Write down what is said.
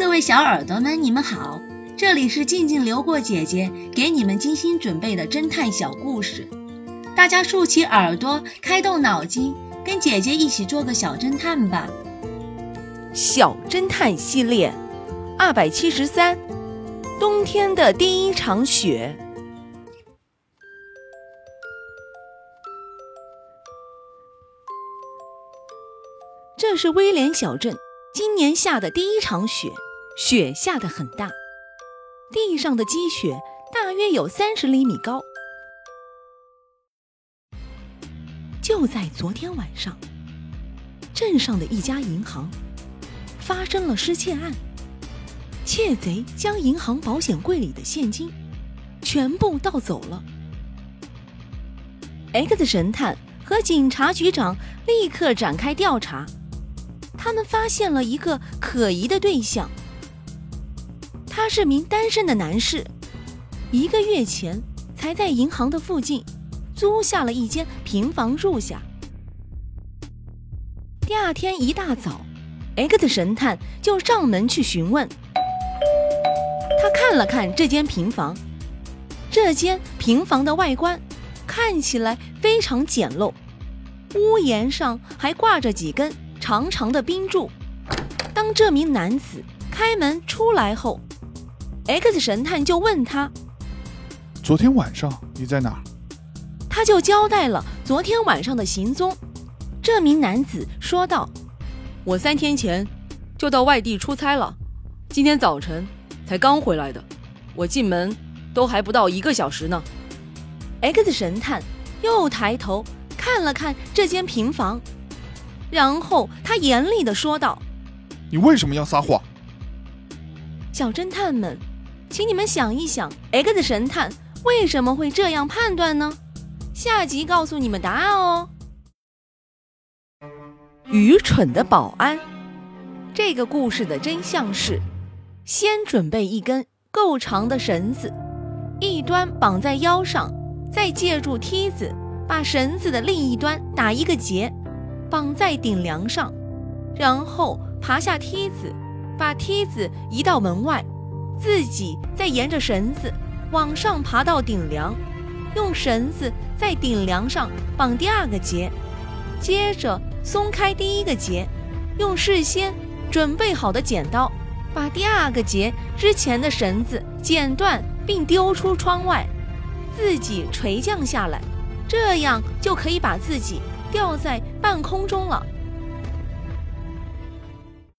各位小耳朵们，你们好，这里是静静流过姐姐给你们精心准备的侦探小故事，大家竖起耳朵，开动脑筋，跟姐姐一起做个小侦探吧。小侦探系列二百七十三，冬天的第一场雪。这是威廉小镇今年下的第一场雪，雪下得很大，地上的积雪大约有三十厘米高。就在昨天晚上，镇上的一家银行发生了失窃案，窃贼将银行保险柜里的现金全部盗走了。X 神探和警察局长立刻展开调查。他们发现了一个可疑的对象，他是名单身的男士，一个月前才在银行的附近租下了一间平房住下。第二天一大早，X 神探就上门去询问。他看了看这间平房，这间平房的外观看起来非常简陋，屋檐上还挂着几根。长长的冰柱。当这名男子开门出来后，X 神探就问他：“昨天晚上你在哪？”他就交代了昨天晚上的行踪。这名男子说道：“我三天前就到外地出差了，今天早晨才刚回来的。我进门都还不到一个小时呢。”X 神探又抬头看了看这间平房。然后他严厉地说道：“你为什么要撒谎？”小侦探们，请你们想一想，X 神探为什么会这样判断呢？下集告诉你们答案哦。愚蠢的保安。这个故事的真相是：先准备一根够长的绳子，一端绑在腰上，再借助梯子把绳子的另一端打一个结。绑在顶梁上，然后爬下梯子，把梯子移到门外，自己再沿着绳子往上爬到顶梁，用绳子在顶梁上绑第二个结，接着松开第一个结，用事先准备好的剪刀把第二个结之前的绳子剪断并丢出窗外，自己垂降下来，这样就可以把自己。吊在半空中了。